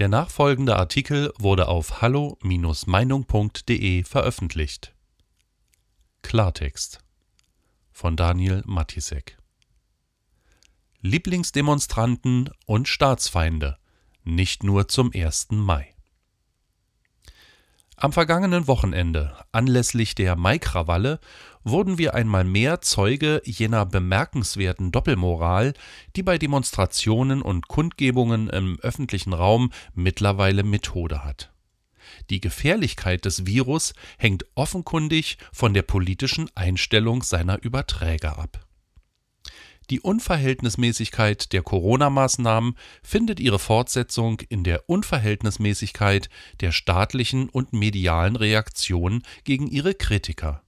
Der nachfolgende Artikel wurde auf hallo-meinung.de veröffentlicht. Klartext von Daniel Matisek Lieblingsdemonstranten und Staatsfeinde, nicht nur zum 1. Mai. Am vergangenen Wochenende, anlässlich der Maikrawalle, wurden wir einmal mehr Zeuge jener bemerkenswerten Doppelmoral, die bei Demonstrationen und Kundgebungen im öffentlichen Raum mittlerweile Methode hat. Die Gefährlichkeit des Virus hängt offenkundig von der politischen Einstellung seiner Überträger ab die Unverhältnismäßigkeit der Corona-Maßnahmen findet ihre Fortsetzung in der Unverhältnismäßigkeit der staatlichen und medialen Reaktion gegen ihre Kritiker,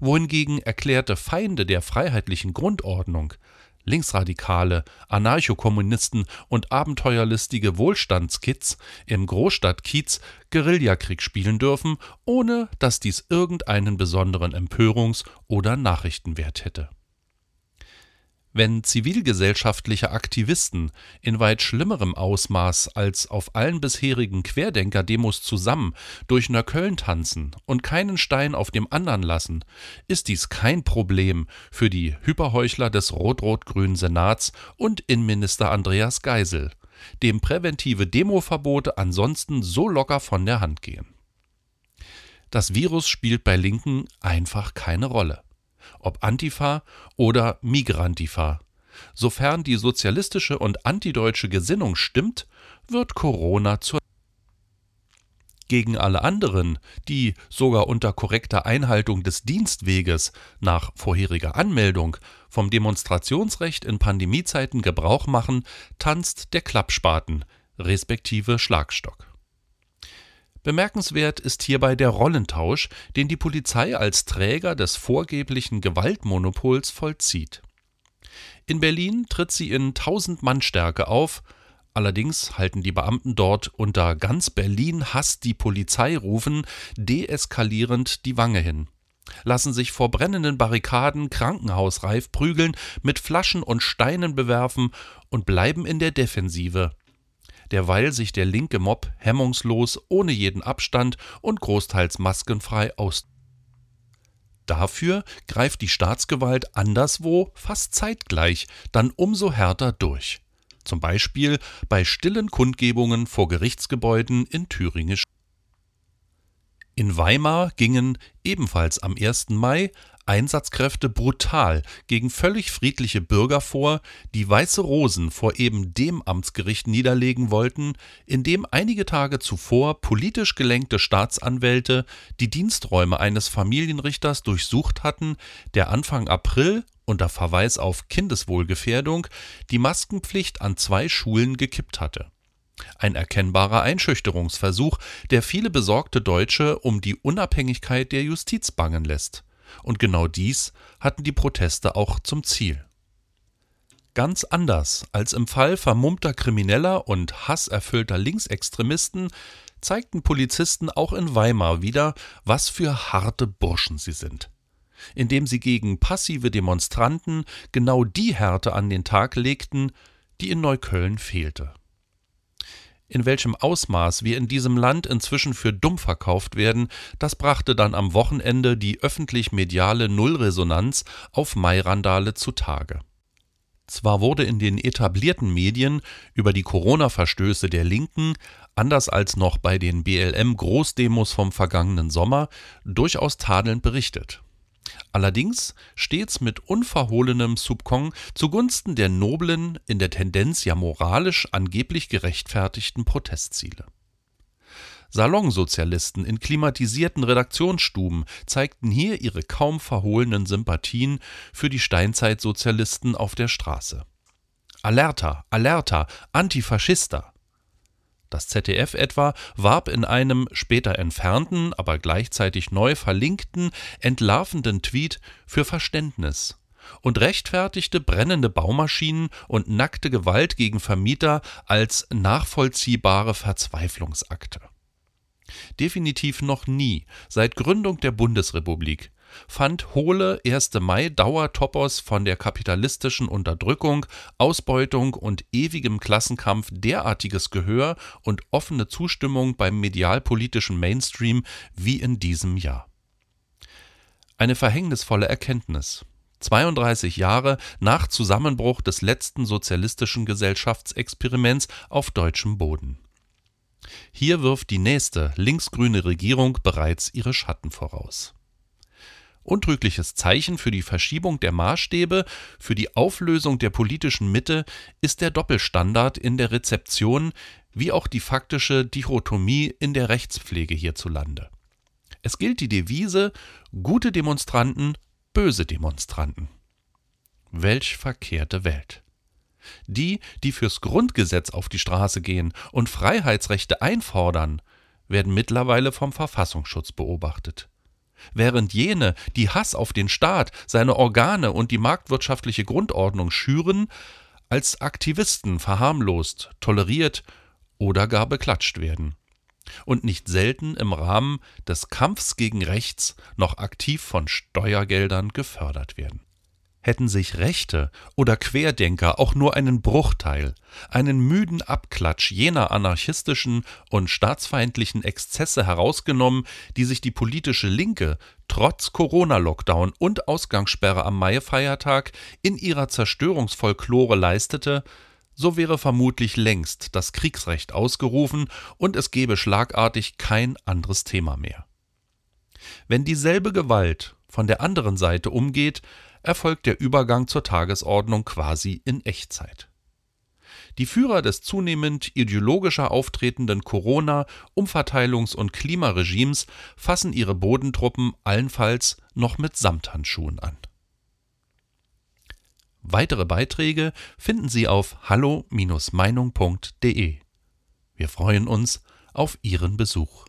wohingegen erklärte Feinde der freiheitlichen Grundordnung Linksradikale, Anarchokommunisten und abenteuerlistige Wohlstandskids im Großstadtkiez Guerillakrieg spielen dürfen, ohne dass dies irgendeinen besonderen Empörungs- oder Nachrichtenwert hätte wenn zivilgesellschaftliche Aktivisten in weit schlimmerem Ausmaß als auf allen bisherigen Querdenker-Demos zusammen durch Neukölln tanzen und keinen Stein auf dem anderen lassen, ist dies kein Problem für die Hyperheuchler des rot-rot-grünen Senats und Innenminister Andreas Geisel, dem präventive Demoverbote ansonsten so locker von der Hand gehen. Das Virus spielt bei Linken einfach keine Rolle ob Antifa oder Migrantifa. Sofern die sozialistische und antideutsche Gesinnung stimmt, wird Corona zur gegen alle anderen, die sogar unter korrekter Einhaltung des Dienstweges nach vorheriger Anmeldung vom Demonstrationsrecht in Pandemiezeiten Gebrauch machen, tanzt der Klappspaten respektive Schlagstock. Bemerkenswert ist hierbei der Rollentausch, den die Polizei als Träger des vorgeblichen Gewaltmonopols vollzieht. In Berlin tritt sie in Tausend-Mann-Stärke auf, allerdings halten die Beamten dort unter ganz Berlin hasst die Polizei rufen deeskalierend die Wange hin. Lassen sich vor brennenden Barrikaden krankenhausreif prügeln, mit Flaschen und Steinen bewerfen und bleiben in der Defensive, derweil sich der linke Mob hemmungslos, ohne jeden Abstand und großteils maskenfrei aus. Dafür greift die Staatsgewalt anderswo fast zeitgleich dann umso härter durch. Zum Beispiel bei stillen Kundgebungen vor Gerichtsgebäuden in thüringisch. In Weimar gingen ebenfalls am 1. Mai Einsatzkräfte brutal gegen völlig friedliche Bürger vor, die weiße Rosen vor eben dem Amtsgericht niederlegen wollten, in dem einige Tage zuvor politisch gelenkte Staatsanwälte die Diensträume eines Familienrichters durchsucht hatten, der Anfang April unter Verweis auf Kindeswohlgefährdung die Maskenpflicht an zwei Schulen gekippt hatte. Ein erkennbarer Einschüchterungsversuch, der viele besorgte Deutsche um die Unabhängigkeit der Justiz bangen lässt und genau dies hatten die Proteste auch zum Ziel. Ganz anders als im Fall vermummter Krimineller und hasserfüllter Linksextremisten zeigten Polizisten auch in Weimar wieder, was für harte Burschen sie sind, indem sie gegen passive Demonstranten genau die Härte an den Tag legten, die in Neukölln fehlte in welchem Ausmaß wir in diesem Land inzwischen für dumm verkauft werden, das brachte dann am Wochenende die öffentlich-mediale Nullresonanz auf Mai-Randale zutage. Zwar wurde in den etablierten Medien über die Corona-Verstöße der Linken, anders als noch bei den BLM-Großdemos vom vergangenen Sommer, durchaus tadelnd berichtet allerdings stets mit unverhohlenem Soupçon zugunsten der noblen, in der Tendenz ja moralisch angeblich gerechtfertigten Protestziele. Salonsozialisten in klimatisierten Redaktionsstuben zeigten hier ihre kaum verhohlenen Sympathien für die Steinzeitsozialisten auf der Straße. Alerta, Alerta, Antifaschista das ZDF etwa warb in einem später entfernten, aber gleichzeitig neu verlinkten, entlarvenden Tweet für Verständnis und rechtfertigte brennende Baumaschinen und nackte Gewalt gegen Vermieter als nachvollziehbare Verzweiflungsakte. Definitiv noch nie seit Gründung der Bundesrepublik fand hohle 1. Mai-Dauertopos von der kapitalistischen Unterdrückung, Ausbeutung und ewigem Klassenkampf derartiges Gehör und offene Zustimmung beim medialpolitischen Mainstream wie in diesem Jahr. Eine verhängnisvolle Erkenntnis. 32 Jahre nach Zusammenbruch des letzten sozialistischen Gesellschaftsexperiments auf deutschem Boden. Hier wirft die nächste linksgrüne Regierung bereits ihre Schatten voraus. Untrügliches Zeichen für die Verschiebung der Maßstäbe, für die Auflösung der politischen Mitte ist der Doppelstandard in der Rezeption wie auch die faktische Dichotomie in der Rechtspflege hierzulande. Es gilt die Devise gute Demonstranten, böse Demonstranten. Welch verkehrte Welt. Die, die fürs Grundgesetz auf die Straße gehen und Freiheitsrechte einfordern, werden mittlerweile vom Verfassungsschutz beobachtet. Während jene, die Hass auf den Staat, seine Organe und die marktwirtschaftliche Grundordnung schüren, als Aktivisten verharmlost, toleriert oder gar beklatscht werden. Und nicht selten im Rahmen des Kampfs gegen Rechts noch aktiv von Steuergeldern gefördert werden hätten sich Rechte oder Querdenker auch nur einen Bruchteil, einen müden Abklatsch jener anarchistischen und staatsfeindlichen Exzesse herausgenommen, die sich die politische Linke trotz Corona-Lockdown und Ausgangssperre am Maifeiertag in ihrer Zerstörungsfolklore leistete, so wäre vermutlich längst das Kriegsrecht ausgerufen und es gäbe schlagartig kein anderes Thema mehr. Wenn dieselbe Gewalt von der anderen Seite umgeht, erfolgt der Übergang zur Tagesordnung quasi in Echtzeit. Die Führer des zunehmend ideologischer auftretenden Corona-, Umverteilungs- und Klimaregimes fassen ihre Bodentruppen allenfalls noch mit Samthandschuhen an. Weitere Beiträge finden Sie auf hallo-meinung.de. Wir freuen uns auf Ihren Besuch.